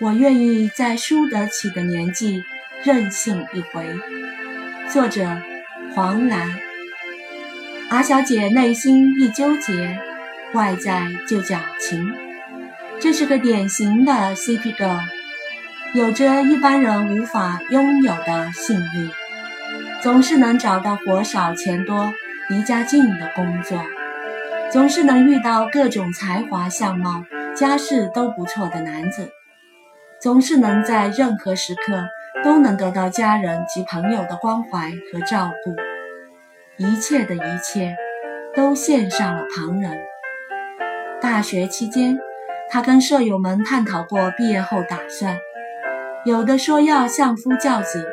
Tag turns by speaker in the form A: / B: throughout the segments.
A: 我愿意在输得起的年纪任性一回。作者：黄兰。阿小姐内心一纠结，外在就矫情。这是个典型的 CP girl，有着一般人无法拥有的幸运，总是能找到活少钱多、离家近的工作，总是能遇到各种才华、相貌、家世都不错的男子，总是能在任何时刻。都能得到家人及朋友的关怀和照顾，一切的一切都献上了旁人。大学期间，他跟舍友们探讨过毕业后打算，有的说要相夫教子，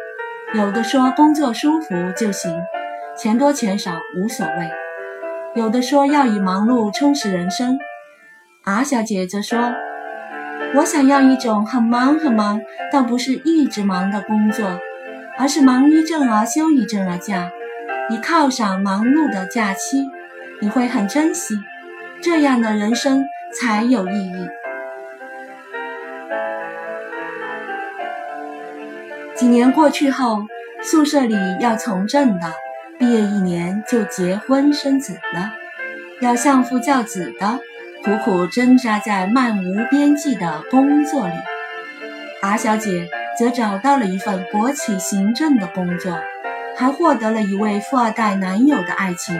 A: 有的说工作舒服就行，钱多钱少无所谓，有的说要以忙碌充实人生。阿小姐则说。我想要一种很忙很忙，但不是一直忙的工作，而是忙一阵儿休一阵儿假，你犒赏忙碌的假期，你会很珍惜，这样的人生才有意义。几年过去后，宿舍里要从政的，毕业一年就结婚生子了，要相夫教子的。苦苦挣扎在漫无边际的工作里，阿小姐则找到了一份国企行政的工作，还获得了一位富二代男友的爱情。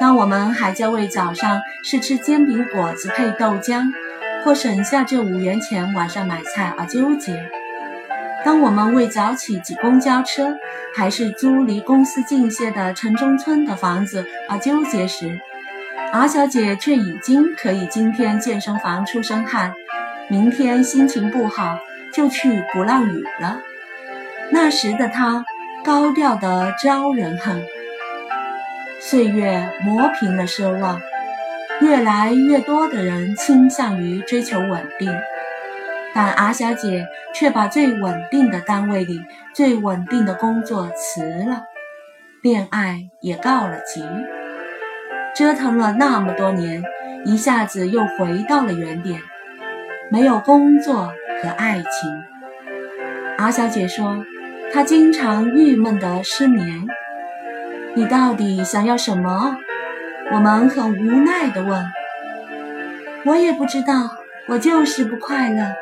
A: 当我们还在为早上是吃煎饼果子配豆浆，或省下这五元钱晚上买菜而纠结；当我们为早起挤公交车，还是租离公司近些的城中村的房子而纠结时，阿小姐却已经可以今天健身房出身汗，明天心情不好就去鼓浪屿了。那时的她高调得招人恨。岁月磨平了奢望，越来越多的人倾向于追求稳定，但阿小姐却把最稳定的单位里最稳定的工作辞了，恋爱也告了急。折腾了那么多年，一下子又回到了原点，没有工作和爱情。阿小姐说，她经常郁闷的失眠。你到底想要什么？我们很无奈的问。我也不知道，我就是不快乐。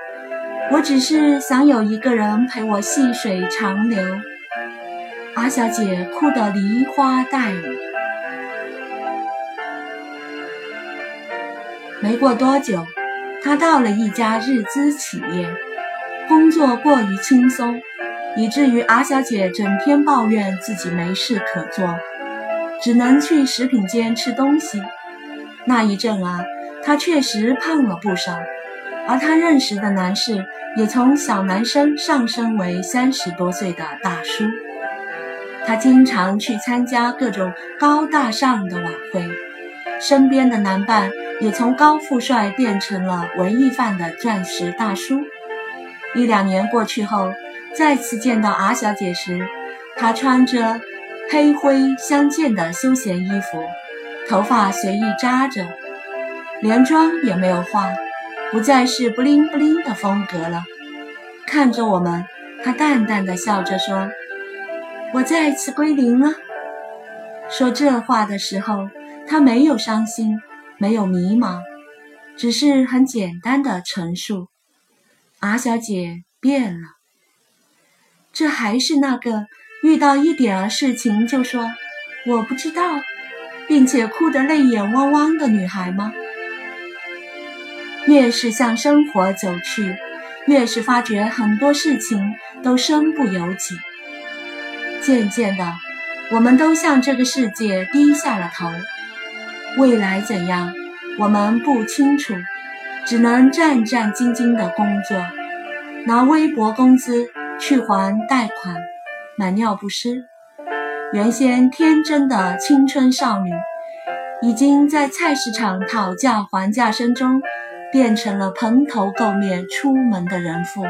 A: 我只是想有一个人陪我细水长流。阿小姐哭得梨花带雨。没过多久，他到了一家日资企业，工作过于轻松，以至于阿小姐整天抱怨自己没事可做，只能去食品间吃东西。那一阵啊，她确实胖了不少，而她认识的男士也从小男生上升为三十多岁的大叔。她经常去参加各种高大上的晚会，身边的男伴。也从高富帅变成了文艺范的钻石大叔。一两年过去后，再次见到阿小姐时，她穿着黑灰相间的休闲衣服，头发随意扎着，连妆也没有化，不再是布灵布灵的风格了。看着我们，她淡淡的笑着说：“我再次归零了。”说这话的时候，她没有伤心。没有迷茫，只是很简单的陈述。阿小姐变了，这还是那个遇到一点儿事情就说我不知道，并且哭得泪眼汪汪的女孩吗？越是向生活走去，越是发觉很多事情都身不由己。渐渐的，我们都向这个世界低下了头。未来怎样，我们不清楚，只能战战兢兢地工作，拿微薄工资去还贷款，买尿不湿。原先天真的青春少女，已经在菜市场讨价还价声中，变成了蓬头垢面出门的人妇。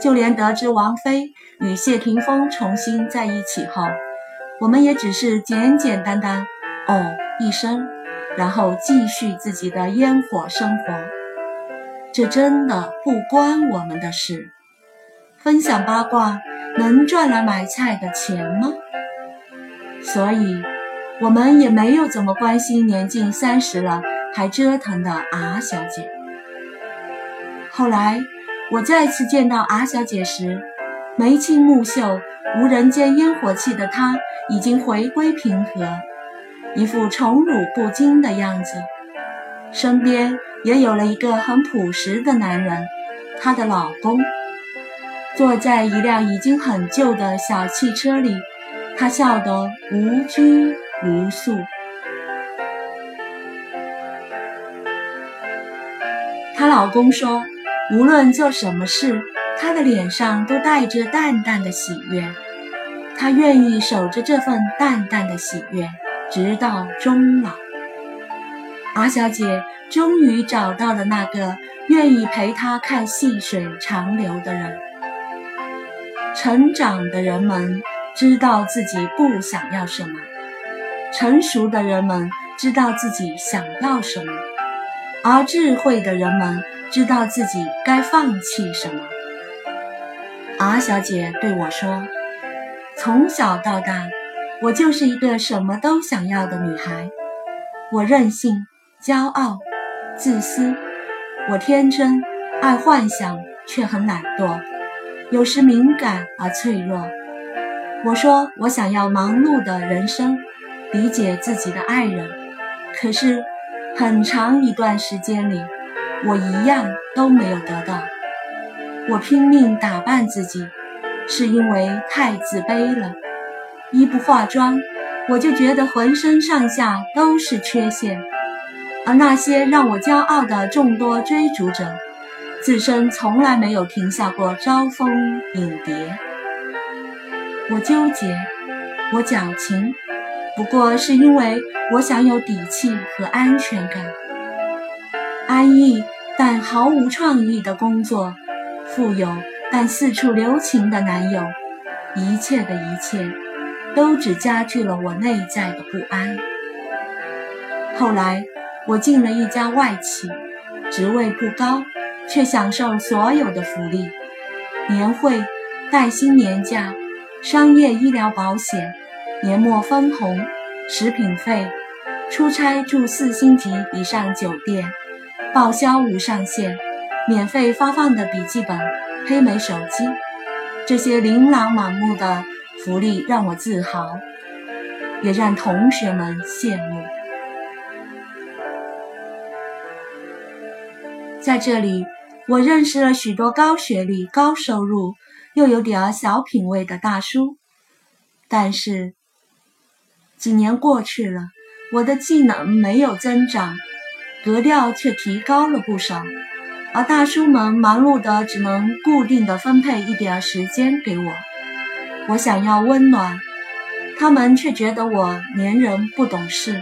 A: 就连得知王菲与谢霆锋重新在一起后，我们也只是简简单单哦。一生，然后继续自己的烟火生活。这真的不关我们的事。分享八卦能赚来买菜的钱吗？所以，我们也没有怎么关心年近三十了还折腾的阿小姐。后来，我再次见到阿小姐时，眉清目秀、无人间烟火气的她已经回归平和，一副宠辱不惊的样子，身边。也有了一个很朴实的男人，她的老公坐在一辆已经很旧的小汽车里，他笑得无拘无束。她老公说，无论做什么事，她的脸上都带着淡淡的喜悦，她愿意守着这份淡淡的喜悦，直到终老。阿小姐。终于找到了那个愿意陪她看细水长流的人。成长的人们知道自己不想要什么，成熟的人们知道自己想要什么，而智慧的人们知道自己该放弃什么。阿小姐对我说：“从小到大，我就是一个什么都想要的女孩。我任性，骄傲。”自私，我天真，爱幻想，却很懒惰，有时敏感而脆弱。我说我想要忙碌的人生，理解自己的爱人，可是很长一段时间里，我一样都没有得到。我拼命打扮自己，是因为太自卑了。一不化妆，我就觉得浑身上下都是缺陷。而那些让我骄傲的众多追逐者，自身从来没有停下过招蜂引蝶。我纠结，我矫情，不过是因为我想有底气和安全感。安逸但毫无创意的工作，富有但四处留情的男友，一切的一切，都只加剧了我内在的不安。后来。我进了一家外企，职位不高，却享受所有的福利：年会、带薪年假、商业医疗保险、年末分红、食品费、出差住四星级以上酒店、报销无上限、免费发放的笔记本、黑莓手机，这些琳琅满目的福利让我自豪，也让同学们羡慕。在这里，我认识了许多高学历、高收入又有点小品味的大叔。但是，几年过去了，我的技能没有增长，格调却提高了不少。而大叔们忙碌的只能固定的分配一点时间给我。我想要温暖，他们却觉得我粘人不懂事，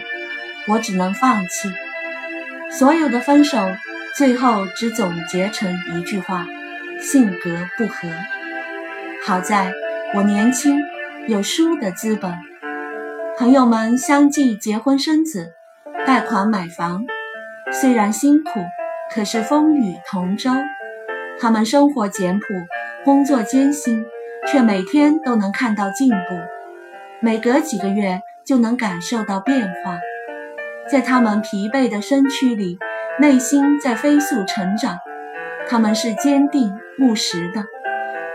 A: 我只能放弃。所有的分手。最后只总结成一句话：性格不合。好在我年轻，有输的资本。朋友们相继结婚生子，贷款买房，虽然辛苦，可是风雨同舟。他们生活简朴，工作艰辛，却每天都能看到进步，每隔几个月就能感受到变化。在他们疲惫的身躯里。内心在飞速成长，他们是坚定务实的，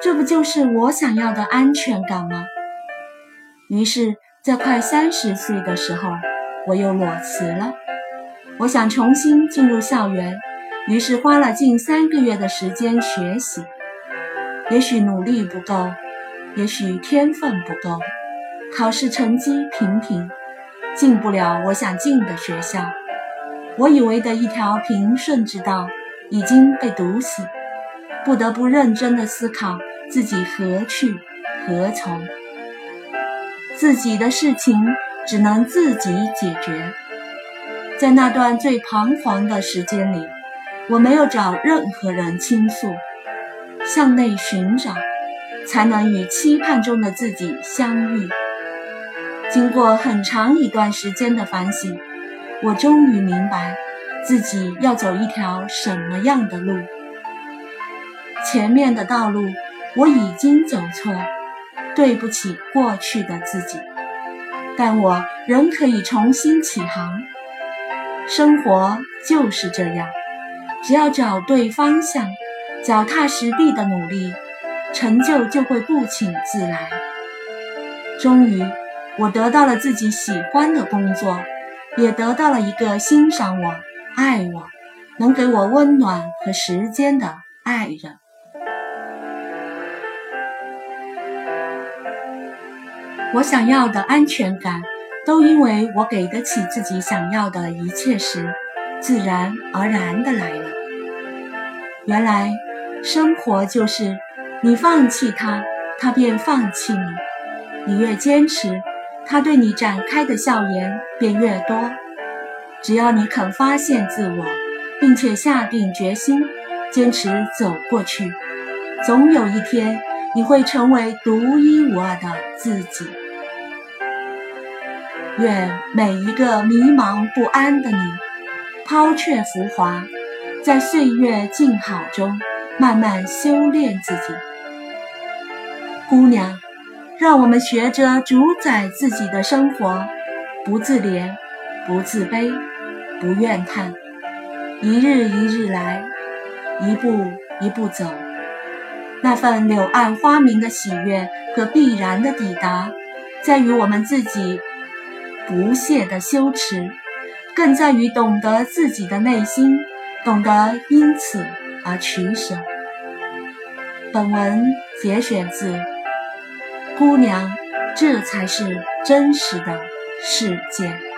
A: 这不就是我想要的安全感吗？于是，在快三十岁的时候，我又裸辞了。我想重新进入校园，于是花了近三个月的时间学习。也许努力不够，也许天分不够，考试成绩平平，进不了我想进的学校。我以为的一条平顺之道已经被堵死，不得不认真的思考自己何去何从。自己的事情只能自己解决。在那段最彷徨的时间里，我没有找任何人倾诉，向内寻找，才能与期盼中的自己相遇。经过很长一段时间的反省。我终于明白，自己要走一条什么样的路。前面的道路我已经走错，对不起过去的自己，但我仍可以重新起航。生活就是这样，只要找对方向，脚踏实地的努力，成就就会不请自来。终于，我得到了自己喜欢的工作，也得到了一个欣赏我、爱我、能给我温暖和时间的爱人。我想要的安全感。都因为我给得起自己想要的一切时，自然而然的来了。原来，生活就是你放弃他，他便放弃你；你越坚持，他对你展开的笑颜便越多。只要你肯发现自我，并且下定决心坚持走过去，总有一天你会成为独一无二的自己。愿每一个迷茫不安的你，抛却浮华，在岁月静好中慢慢修炼自己。姑娘，让我们学着主宰自己的生活，不自怜，不自卑，不怨叹，一日一日来，一步一步走。那份柳暗花明的喜悦和必然的抵达，在于我们自己。不懈的修持，更在于懂得自己的内心，懂得因此而取舍。本文节选自《姑娘》，这才是真实的世界。